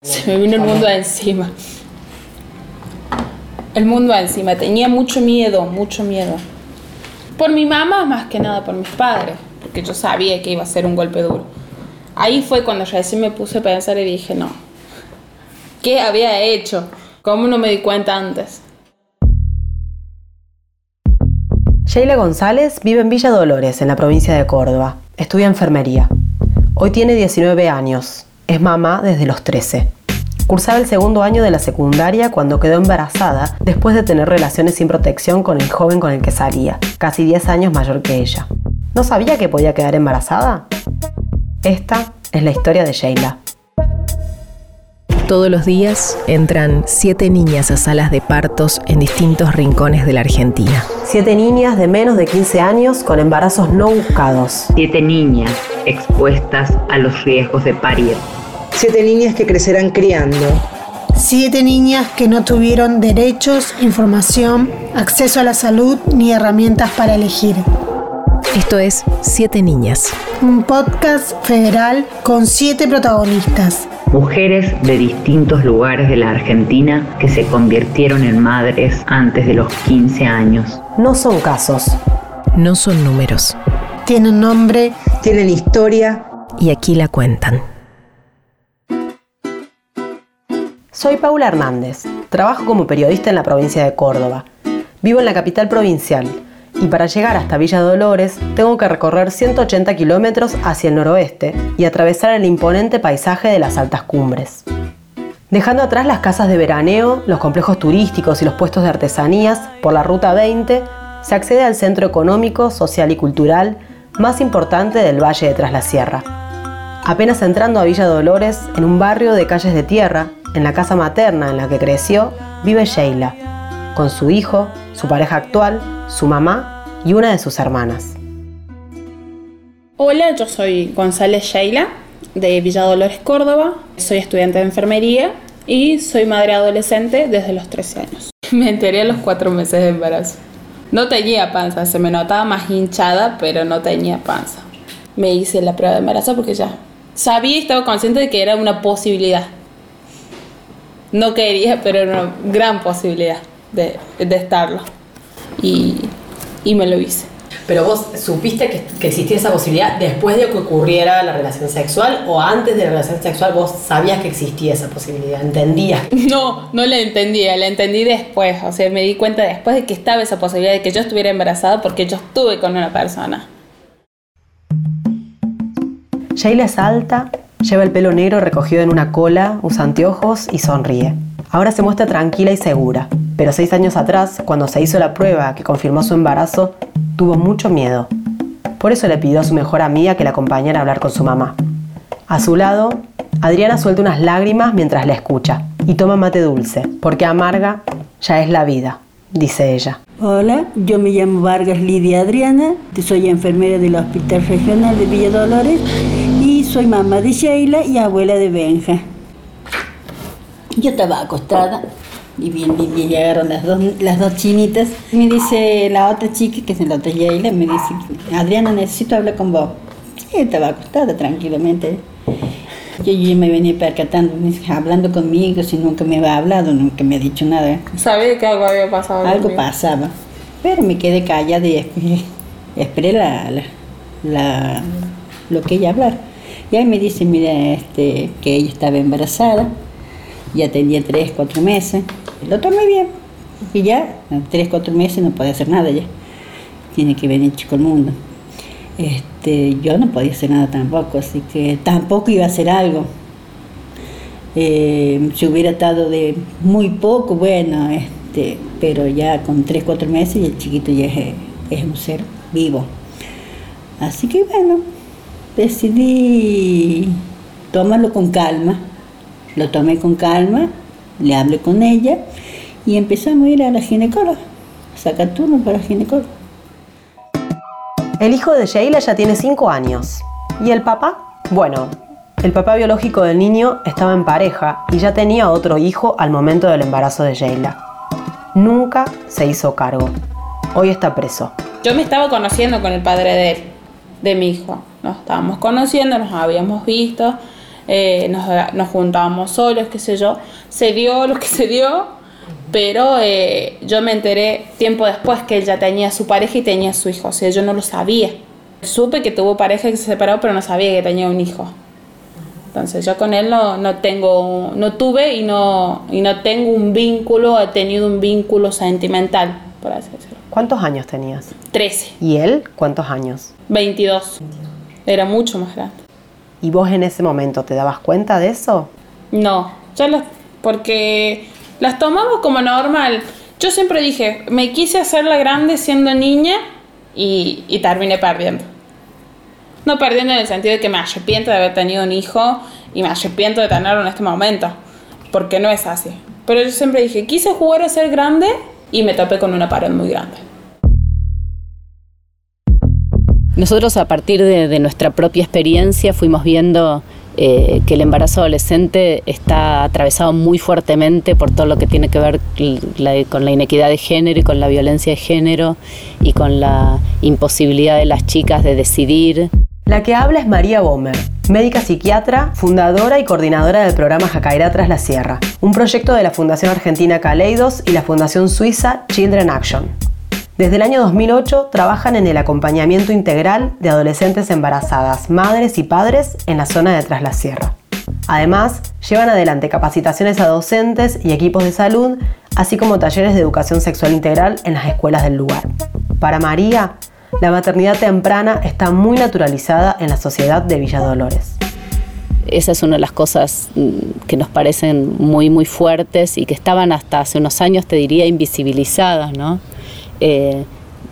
Se me vino el mundo encima. El mundo encima. Tenía mucho miedo, mucho miedo. Por mi mamá más que nada, por mis padres. Porque yo sabía que iba a ser un golpe duro. Ahí fue cuando recién me puse a pensar y dije, no. ¿Qué había hecho? ¿Cómo no me di cuenta antes? Sheila González vive en Villa Dolores, en la provincia de Córdoba. Estudia enfermería. Hoy tiene 19 años. Es mamá desde los 13. Cursaba el segundo año de la secundaria cuando quedó embarazada después de tener relaciones sin protección con el joven con el que salía, casi 10 años mayor que ella. ¿No sabía que podía quedar embarazada? Esta es la historia de Sheila. Todos los días entran siete niñas a salas de partos en distintos rincones de la Argentina. Siete niñas de menos de 15 años con embarazos no buscados. Siete niñas expuestas a los riesgos de parir. Siete niñas que crecerán criando. Siete niñas que no tuvieron derechos, información, acceso a la salud ni herramientas para elegir. Esto es Siete Niñas. Un podcast federal con siete protagonistas. Mujeres de distintos lugares de la Argentina que se convirtieron en madres antes de los 15 años. No son casos. No son números. Tienen nombre. Tienen historia. Y aquí la cuentan. Soy Paula Hernández. Trabajo como periodista en la provincia de Córdoba. Vivo en la capital provincial y para llegar hasta Villa Dolores tengo que recorrer 180 kilómetros hacia el noroeste y atravesar el imponente paisaje de las altas cumbres. Dejando atrás las casas de veraneo, los complejos turísticos y los puestos de artesanías, por la Ruta 20 se accede al centro económico, social y cultural más importante del Valle de Tras la Sierra. Apenas entrando a Villa Dolores, en un barrio de calles de tierra, en la casa materna en la que creció, vive Sheila, con su hijo, su pareja actual, su mamá y una de sus hermanas. Hola, yo soy González Sheila, de Villa Dolores, Córdoba. Soy estudiante de enfermería y soy madre adolescente desde los 13 años. Me enteré a los 4 meses de embarazo. No tenía panza, se me notaba más hinchada, pero no tenía panza. Me hice la prueba de embarazo porque ya sabía y estaba consciente de que era una posibilidad. No quería, pero era una gran posibilidad de, de estarlo. Y, y, me lo hice. ¿Pero vos supiste que, que, existía esa posibilidad después de que ocurriera la relación sexual o antes de la relación sexual vos sabías que existía esa posibilidad? ¿Entendías? No, no la entendía, la entendí después. O sea, me di cuenta después de que estaba esa posibilidad de que yo estuviera embarazada porque yo estuve con una persona. Sheila es alta, lleva el pelo negro recogido en una cola, usa anteojos y sonríe. Ahora se muestra tranquila y segura, pero seis años atrás, cuando se hizo la prueba que confirmó su embarazo, tuvo mucho miedo. Por eso le pidió a su mejor amiga que la acompañara a hablar con su mamá. A su lado, Adriana suelta unas lágrimas mientras la escucha y toma mate dulce, porque amarga ya es la vida, dice ella. Hola, yo me llamo Vargas Lidia Adriana, soy enfermera del Hospital Regional de Villa Dolores soy mamá de Sheila y abuela de Benja. Yo estaba acostada y bien, bien, llegaron las dos, las dos chinitas. Me dice la otra chica, que es la otra Sheila, me dice, Adriana, necesito hablar con vos. Sí, estaba acostada tranquilamente. Yo, yo me venía percatando, hablando conmigo, si nunca me había hablado, nunca me ha dicho nada. Sabía que algo había pasado. Algo conmigo. pasaba. Pero me quedé callada y esperé, esperé la, la, la, lo que ella hablara. Y ahí me dice, mira, este, que ella estaba embarazada, ya tenía tres, cuatro meses. Lo tomé bien. Y ya, tres, cuatro meses no podía hacer nada ya. Tiene que venir chico al mundo. Este, yo no podía hacer nada tampoco, así que tampoco iba a hacer algo. Eh, si hubiera estado de muy poco, bueno, este, pero ya con 3, 4 meses y el chiquito ya es, es un ser vivo. Así que bueno, decidí tomarlo con calma. Lo tomé con calma, le hablé con ella y empezamos a ir a la ginecóloga, a sacar turno para la ginecóloga. El hijo de Sheila ya tiene 5 años. ¿Y el papá? Bueno, el papá biológico del niño estaba en pareja y ya tenía otro hijo al momento del embarazo de Sheila. Nunca se hizo cargo. Hoy está preso. Yo me estaba conociendo con el padre de él, de mi hijo. Nos estábamos conociendo, nos habíamos visto. eh, nos, nos juntábamos solos, qué sé yo. Se dio lo que se dio, pero eh, yo me enteré tiempo después que él ya tenía su pareja y tenía su hijo, o sea, yo no lo sabía. Supe que tuvo pareja que se separó, pero no sabía que tenía un hijo. Entonces yo con él no, no tengo, no tuve y no, y no tengo un vínculo, he tenido un vínculo sentimental, por así decirlo. ¿Cuántos años tenías? 13, ¿Y él cuántos años? 22. Era mucho más grande. ¿Y vos en ese momento te dabas cuenta de eso? No, ya las, porque las tomamos como normal. Yo siempre dije, me quise hacerla grande siendo niña y, y terminé perdiendo. No perdiendo en el sentido de que me arrepiento de haber tenido un hijo y me arrepiento de tenerlo en este momento, porque no es así. Pero yo siempre dije, quise jugar a ser grande y me topé con una pared muy grande. Nosotros a partir de, nuestra propia experiencia fuimos viendo eh, que el embarazo adolescente está atravesado muy fuertemente por todo lo que tiene que ver con la inequidad de género y con la violencia de género y con la imposibilidad de las chicas de decidir. La que habla es María Bomer, médica psiquiatra, fundadora y coordinadora del programa Jacairá Tras la Sierra, un proyecto de la Fundación Argentina Caleidos y la Fundación Suiza Children Action. Desde el año 2008 trabajan en el acompañamiento integral de adolescentes embarazadas, madres y padres en la zona de Tras la Sierra. Además, llevan adelante capacitaciones a docentes y equipos de salud, así como talleres de educación sexual integral en las escuelas del lugar. Para María, la maternidad temprana está muy naturalizada en la sociedad de Villa Dolores. Esa es una de las cosas mm, que nos parecen muy, muy fuertes y que estaban hasta hace unos años, te diría, invisibilizadas, ¿no? Eh,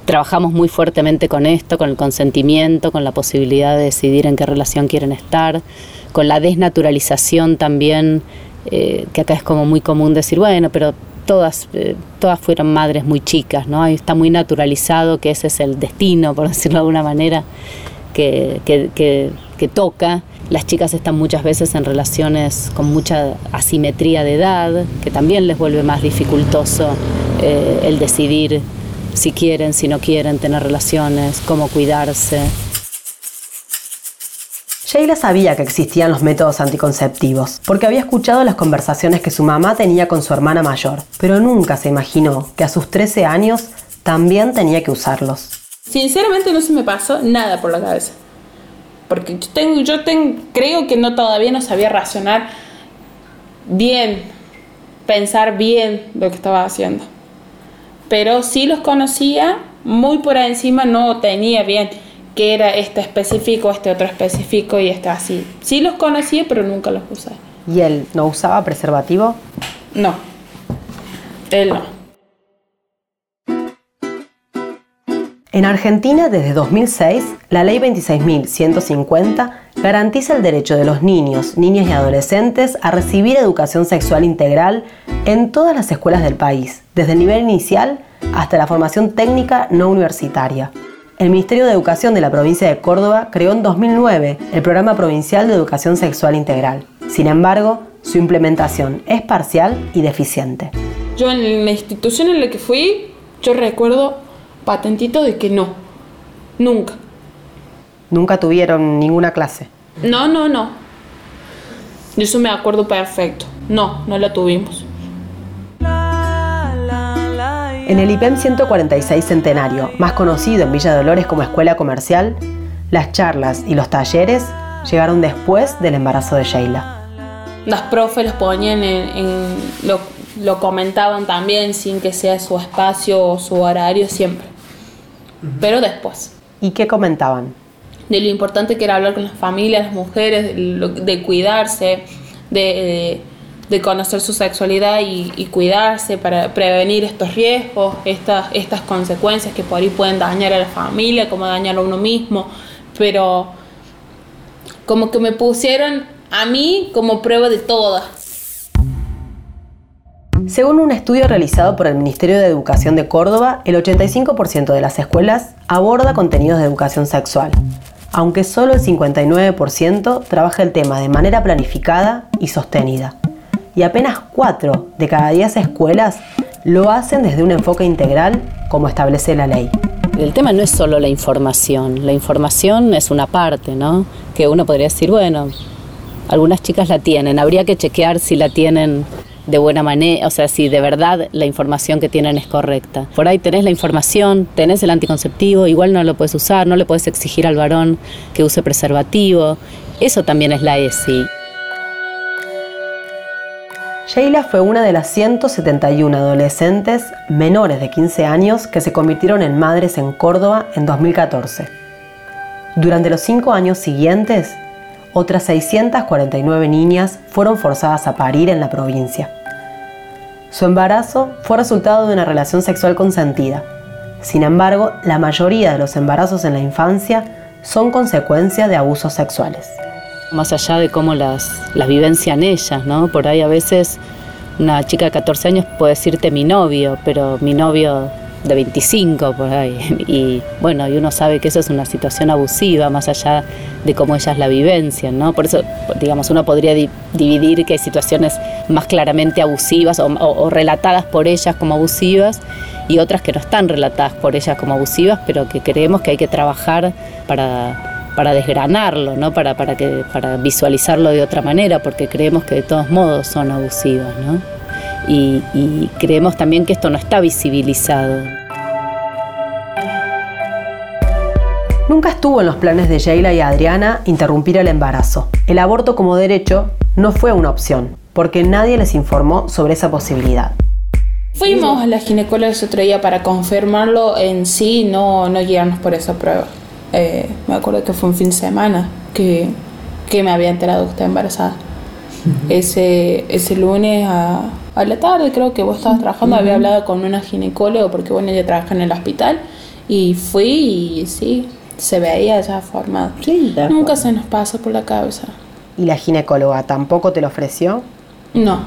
trabajamos muy fuertemente con esto, con el consentimiento, con la posibilidad de decidir en qué relación quieren estar, con la desnaturalización también, eh, que acá es como muy común decir, bueno, pero todas, eh, todas fueron madres muy chicas, ¿no? Ahí está muy naturalizado que ese es el destino, por decirlo de alguna manera, que, que- toca. Las chicas están muchas veces en relaciones con mucha asimetría de edad, que también les vuelve más dificultoso el decidir si quieren, si no quieren tener relaciones, cómo cuidarse. Sheila sabía que existían los métodos anticonceptivos, porque había escuchado las conversaciones que su mamá tenía con su hermana mayor, pero nunca se imaginó que a sus 13 años también tenía que usarlos. Sinceramente no se me pasó nada por la cabeza. Porque yo tengo, yo tengo, creo que no todavía no sabía racionar bien, pensar bien lo que estaba haciendo. Pero sí los conocía, muy por encima no tenía bien que era este específico, este otro específico y este así. Sí los conocía, pero nunca los usé. ¿Y él no usaba preservativo? No. Él no. En Argentina, desde 2006, la Ley 26.150 garantiza el derecho de los niños, niñas y adolescentes a recibir educación sexual integral en todas las escuelas del país, desde el nivel inicial hasta la formación técnica no universitaria. El Ministerio de Educación de la provincia de Córdoba creó en 2009 el Programa Provincial de Educación Sexual Integral. Sin embargo, su implementación es parcial y deficiente. Yo en la institución en la que fui, yo recuerdo patentito de que no. Nunca. Nunca tuvieron ninguna clase. No, no, no. De Eso me acuerdo perfecto. No, no la tuvimos. En el IPEM 146 Centenario, más conocido en Villa Dolores como escuela comercial, las charlas y los talleres llegaron después del embarazo de Sheila. Las profes los ponían en, en- lo, lo comentaban también sin que sea su espacio o su horario siempre. Pero después. ¿Y qué comentaban? de lo importante que era hablar con las familias, las mujeres, de, lo- de cuidarse, de, de- de conocer su sexualidad y, y cuidarse para prevenir estos riesgos, estas, estas consecuencias que por ahí pueden dañar a la familia, como dañar a uno mismo, pero como que me pusieron a mí como prueba de todas. Según un estudio realizado por el Ministerio de Educación de Córdoba, el 85% de las escuelas aborda contenidos de educación sexual, aunque solo el 59% trabaja el tema de manera planificada y sostenida. Y apenas 4 de cada 10 escuelas lo hacen desde un enfoque integral como establece la ley. El tema no es solo la información, la información es una parte, ¿no? Que uno podría decir, bueno, Algunas chicas la tienen, habría que chequear si la tienen de buena manera, o sea, si de verdad la información que tienen es correcta. Por ahí tenés la información, tenés el anticonceptivo, igual no lo puedes usar, no le puedes exigir al varón que use preservativo. Eso también es la ESI. Sheila fue una de las 171 adolescentes menores de 15 años que se convirtieron en madres en Córdoba en 2014. Durante los cinco años siguientes, otras 649 niñas fueron forzadas a parir en la provincia. Su embarazo fue resultado de una relación sexual consentida. Sin embargo, la mayoría de los embarazos en la infancia son consecuencia de abusos sexuales. Más allá de cómo las, las vivencian ellas, ¿no? Por ahí a veces una chica de 14 años puede decirte mi novio, pero mi novio de 25 por ahí. Y bueno, y uno sabe que eso es una situación abusiva, más allá de cómo ellas la vivencian, ¿no? Por eso, digamos, uno podría dividir que hay situaciones más claramente abusivas o, relatadas por ellas como abusivas y otras que no están relatadas por ellas como abusivas, pero que creemos que hay que trabajar para, para desgranarlo, ¿no? Para, para, que, para visualizarlo de otra manera, porque creemos que de todos modos son abusivas, ¿no? Y, creemos también que esto no está visibilizado. Nunca estuvo en los planes de Sheila y Adriana interrumpir el embarazo. El aborto como derecho no fue una opción, porque nadie les informó sobre esa posibilidad. Fuimos a la ginecóloga ese otro día para confirmarlo en sí, no, no guiarnos por esa prueba. Eh, me acuerdo que fue un fin de semana que, que me había enterado que estaba embarazada. Ese, ese lunes a, a la tarde creo que vos estabas trabajando, había hablado con una ginecóloga porque bueno, ella trabaja en el hospital y fui y sí, se veía ya formado. Nunca se nos pasa por la cabeza. ¿Y la ginecóloga tampoco te lo ofreció? No,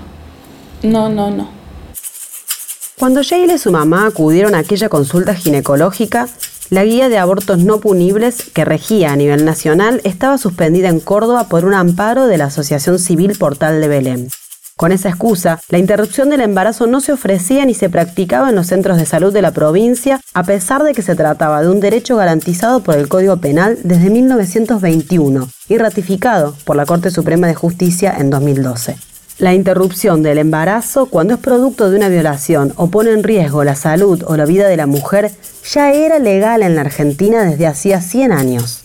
no, no, no. Cuando Sheila y su mamá acudieron a aquella consulta ginecológica, la guía de abortos no punibles que regía a nivel nacional estaba suspendida en Córdoba por un amparo de la Asociación Civil Portal de Belén. Con esa excusa, la interrupción del embarazo no se ofrecía ni se practicaba en los centros de salud de la provincia, a pesar de que se trataba de un derecho garantizado por el Código Penal desde 1921 y ratificado por la Corte Suprema de Justicia en 2012. La interrupción del embarazo, cuando es producto de una violación o pone en riesgo la salud o la vida de la mujer, ya era legal en la Argentina desde hacía 100 años.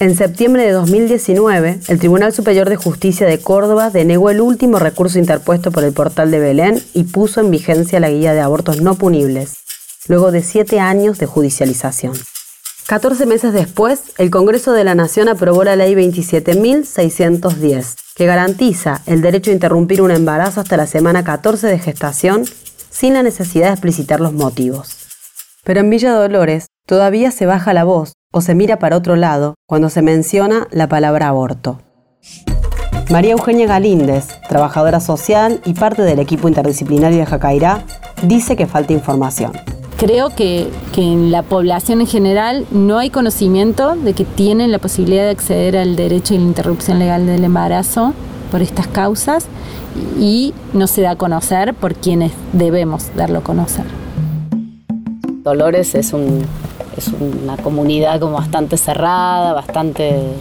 En septiembre de 2019, el Tribunal Superior de Justicia de Córdoba denegó el último recurso interpuesto por el portal de Belén y puso en vigencia la guía de abortos no punibles, luego de siete años de judicialización. 14 meses después, el Congreso de la Nación aprobó la Ley 27.610, que garantiza el derecho a interrumpir un embarazo hasta la semana 14 de gestación sin la necesidad de explicitar los motivos. Pero en Villa Dolores todavía se baja la voz o se mira para otro lado cuando se menciona la palabra aborto. María Eugenia Galíndez, trabajadora social y parte del equipo interdisciplinario de Jacairá, dice que falta información. Creo que, en la población en general no hay conocimiento de que tienen la posibilidad de acceder al derecho y la interrupción legal del embarazo por estas causas y no se da a conocer por quienes debemos darlo a conocer. Dolores es un es una comunidad como bastante cerrada, bastante,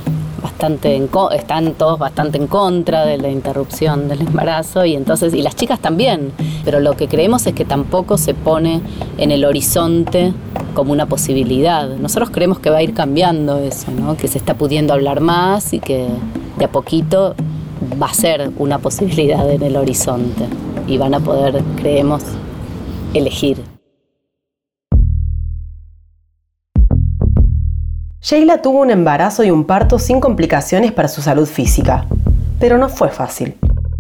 bastante están todos bastante en contra de la interrupción del embarazo y entonces y las chicas también, pero lo que creemos es que tampoco se pone en el horizonte como una posibilidad. Nosotros creemos que va a ir cambiando eso, ¿no? que se está pudiendo hablar más y que de a poquito va a ser una posibilidad en el horizonte y van a poder, creemos, elegir. Sheila tuvo un embarazo y un parto sin complicaciones para su salud física, pero no fue fácil.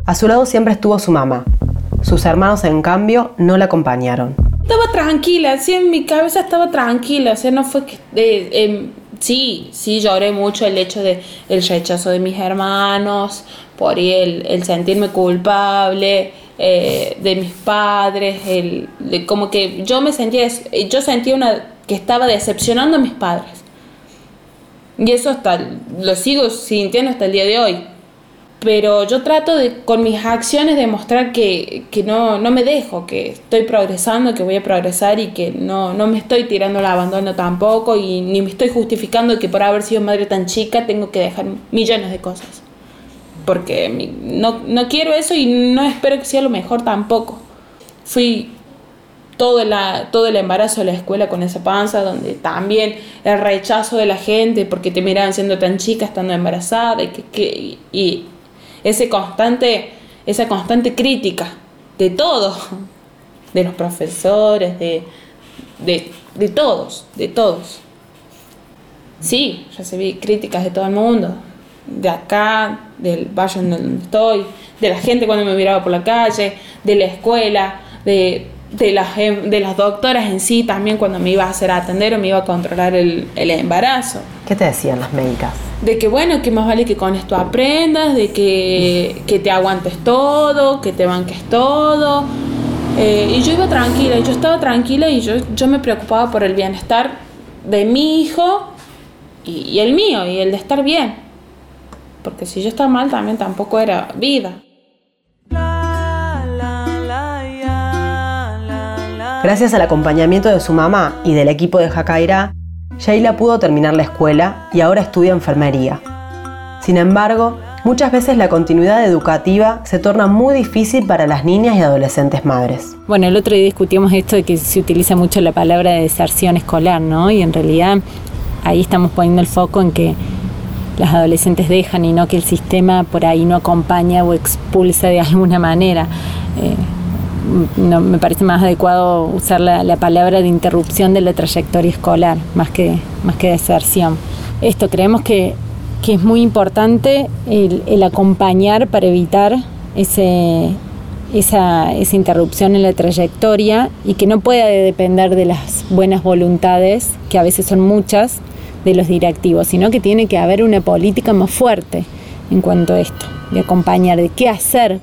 A su lado siempre estuvo su mamá. Sus hermanos, en cambio, no la acompañaron. Estaba tranquila, sí, en mi cabeza estaba tranquila, o sea, no fue que... Em, sí, sí, lloré mucho el hecho de rechazo de mis hermanos, por el, el sentirme culpable, eh, de mis padres, como que yo me sentía, yo sentía una, que estaba decepcionando a mis padres. Y eso hasta lo sigo sintiendo hasta el día de hoy. Pero yo trato de con mis acciones demostrar que, que no, no me dejo, que estoy progresando, que voy a progresar y que no, no me estoy tirando al abandono tampoco y ni me estoy justificando que por haber sido madre tan chica tengo que dejar millones de cosas. porque no, no quiero eso y no espero que sea lo mejor tampoco. Fui todo, la, todo el embarazo de la escuela con esa panza, donde también el rechazo de la gente porque te miraban siendo tan chica estando embarazada y, que, que- y ese constante, esa constante crítica de todo, de los profesores, de, de, de todos, de todos. Sí, recibí críticas de todo el mundo, de acá, del en donde estoy, de la gente cuando me miraba por la calle, de la escuela, de, de, las, em- de las doctoras en sí también cuando me iba a hacer atender o me iba a controlar el, el embarazo. ¿Qué te decían las médicas? De que bueno, que más vale que con esto aprendas, de que, que te aguantes todo, que te banques todo. Eh, y yo iba tranquila, yo estaba tranquila y yo, yo me preocupaba por el bienestar de mi hijo y, y el mío, y el de estar bien. Porque si yo estaba mal también tampoco era vida. Gracias al acompañamiento de su mamá y del equipo de Jacairá, Sheila pudo terminar la escuela y ahora estudia enfermería. Sin embargo, muchas veces la continuidad educativa se torna muy difícil para las niñas y adolescentes madres. Bueno, el otro día discutíamos esto de que se utiliza mucho la palabra de deserción escolar, ¿no? Y en realidad ahí estamos poniendo el foco en que las adolescentes dejan y no que el sistema por ahí no acompaña o expulsa de alguna manera. Eh, no, me parece más adecuado usar la, la palabra de interrupción de la trayectoria escolar, más que, más que deserción. Esto creemos que, que es muy importante el, el acompañar para evitar ese, esa, esa interrupción en la trayectoria y que no pueda depender de las buenas voluntades, que a veces son muchas, de los directivos, sino que tiene que haber una política más fuerte en cuanto a esto, de acompañar, de qué hacer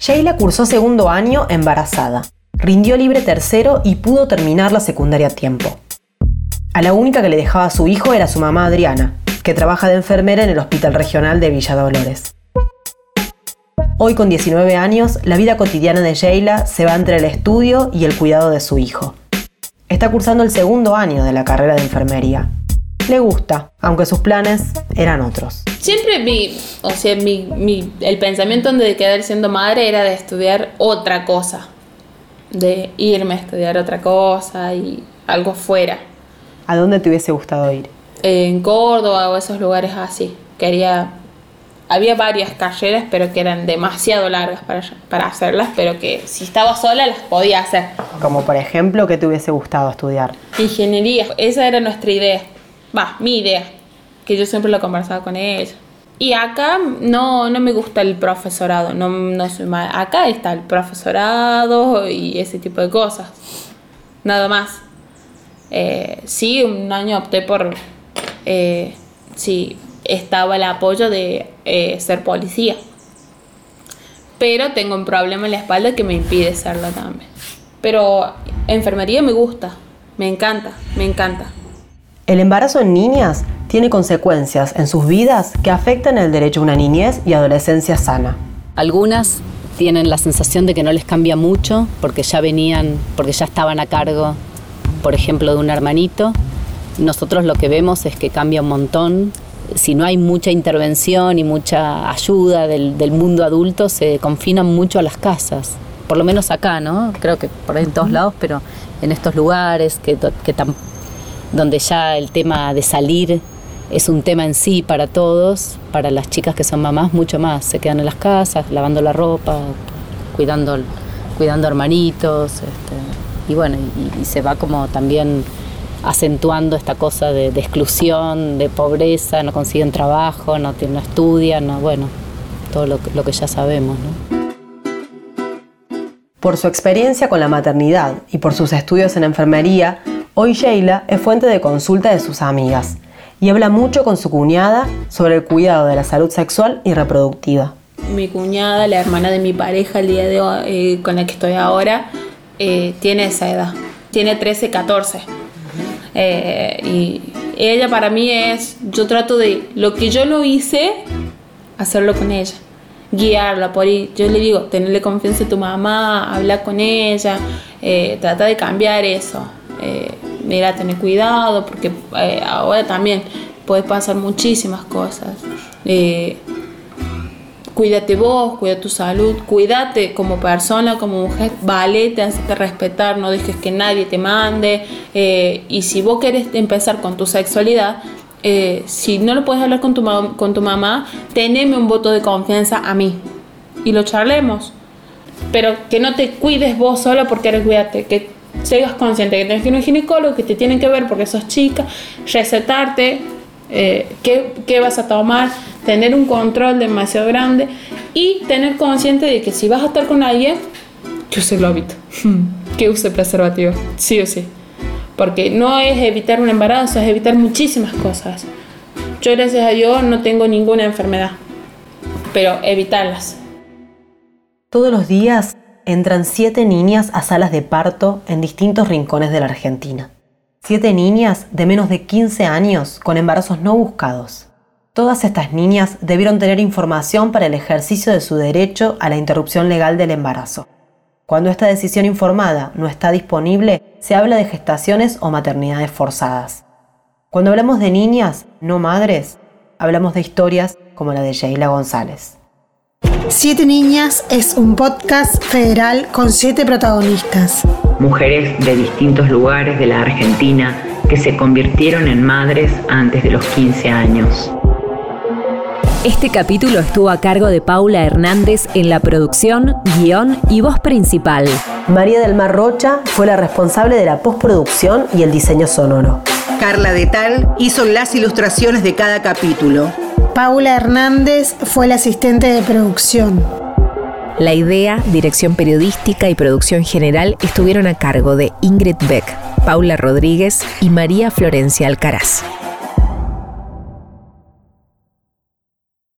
Sheila cursó segundo año embarazada, rindió libre tercero y pudo terminar la secundaria a tiempo. A la única que le dejaba a su hijo era su mamá Adriana, que trabaja de enfermera en el Hospital Regional de Villa Dolores. Hoy con 19 años, la vida cotidiana de Sheila se va entre el estudio y el cuidado de su hijo. Está cursando el segundo año de la carrera de enfermería. Le gusta, aunque sus planes eran otros. Siempre mi, o sea, mi, mi- el pensamiento de quedar siendo madre era de estudiar otra cosa, de irme a estudiar otra cosa y algo fuera. ¿A dónde te hubiese gustado ir? En Córdoba o esos lugares así. Quería, había varias carreras, pero que eran demasiado largas para, para hacerlas, pero que si estaba sola las podía hacer. Como por ejemplo, ¿qué te hubiese gustado estudiar? Ingeniería, esa era nuestra idea. Va, mi idea, que yo siempre lo conversaba con ella. Y acá no, no me gusta el profesorado, no, no soy mal. Acá está el profesorado y ese tipo de cosas. Nada más. Eh, sí, un año opté por. Eh, sí, estaba el apoyo de eh, ser policía. Pero tengo un problema en la espalda que me impide serlo también. Pero enfermería me gusta, me encanta, me encanta. El embarazo en niñas tiene consecuencias en sus vidas que afectan el derecho a una niñez y adolescencia sana. Algunas tienen la sensación de que no les cambia mucho porque ya venían, porque ya estaban a cargo, por ejemplo, de un hermanito. Nosotros lo que vemos es que cambia un montón. Si no hay mucha intervención y mucha ayuda del, mundo adulto, se confinan mucho a las casas. Por lo menos acá, ¿no? Creo que por ahí en todos lados, pero en estos lugares que, que donde ya el tema de salir es un tema en sí para todos, para las chicas que son mamás mucho más, se quedan en las casas, lavando la ropa, cuidando, cuidando hermanitos, este, y bueno, y, se va como también acentuando esta cosa de, exclusión, de pobreza, no consiguen trabajo, no, no estudian, no, bueno, todo lo, que- ya sabemos. Por su experiencia con la maternidad y por sus estudios en enfermería, hoy Sheila es fuente de consulta de sus amigas y habla mucho con su cuñada sobre el cuidado de la salud sexual y reproductiva. Mi cuñada, la hermana de mi pareja, el día de hoy, eh, con la que estoy ahora, eh, tiene esa edad. Tiene 13, 14. Eh, y ella para mí es, yo trato de, lo que yo no hice, hacerlo con ella. Guiarla por ahí. Yo le digo, tenerle confianza a tu mamá, hablar con ella, trata de cambiar eso. Mira, tener cuidado, porque eh, ahora también puede pasar muchísimas cosas. Eh, cuídate vos, cuida tu salud, cuídate como persona, como mujer, vale, te hace respetar, no dejes que nadie te mande. Eh, y si vos querés empezar con tu sexualidad, eh, si no lo puedes hablar con tu, mamá, teneme un voto de confianza a mí y lo charlemos. Pero que no te cuides vos sola porque eres cuídate, que seas consciente que tienes que ir a un ginecólogo, que te tienen que ver porque sos chica, recetarte, eh, qué, qué, vas a tomar, tener un control demasiado grande y tener consciente de que si vas a estar con alguien, que use globito, que use preservativo, sí o sí. Porque no es evitar un embarazo, es evitar muchísimas cosas. Yo gracias a Dios no tengo ninguna enfermedad, pero evitarlas. Todos los días entran siete niñas a salas de parto en distintos rincones de la Argentina. Siete niñas de menos de 15 años con embarazos no buscados. Todas estas niñas debieron tener información para el ejercicio de su derecho a la interrupción legal del embarazo. Cuando esta decisión informada no está disponible, se habla de gestaciones o maternidades forzadas. Cuando hablamos de niñas, no madres, hablamos de historias como la de Sheila González. Siete Niñas es un podcast federal con siete protagonistas. Mujeres de distintos lugares de la Argentina que se convirtieron en madres antes de los 15 años. Este capítulo estuvo a cargo de Paula Hernández en la producción, guion y voz principal. María del Mar Rocha fue la responsable de la postproducción y el diseño sonoro. Carla de Tal hizo las ilustraciones de cada capítulo. Paula Hernández fue la asistente de producción. La idea, dirección periodística y producción general estuvieron a cargo de Ingrid Beck, Paula Rodríguez y María Florencia Alcaraz.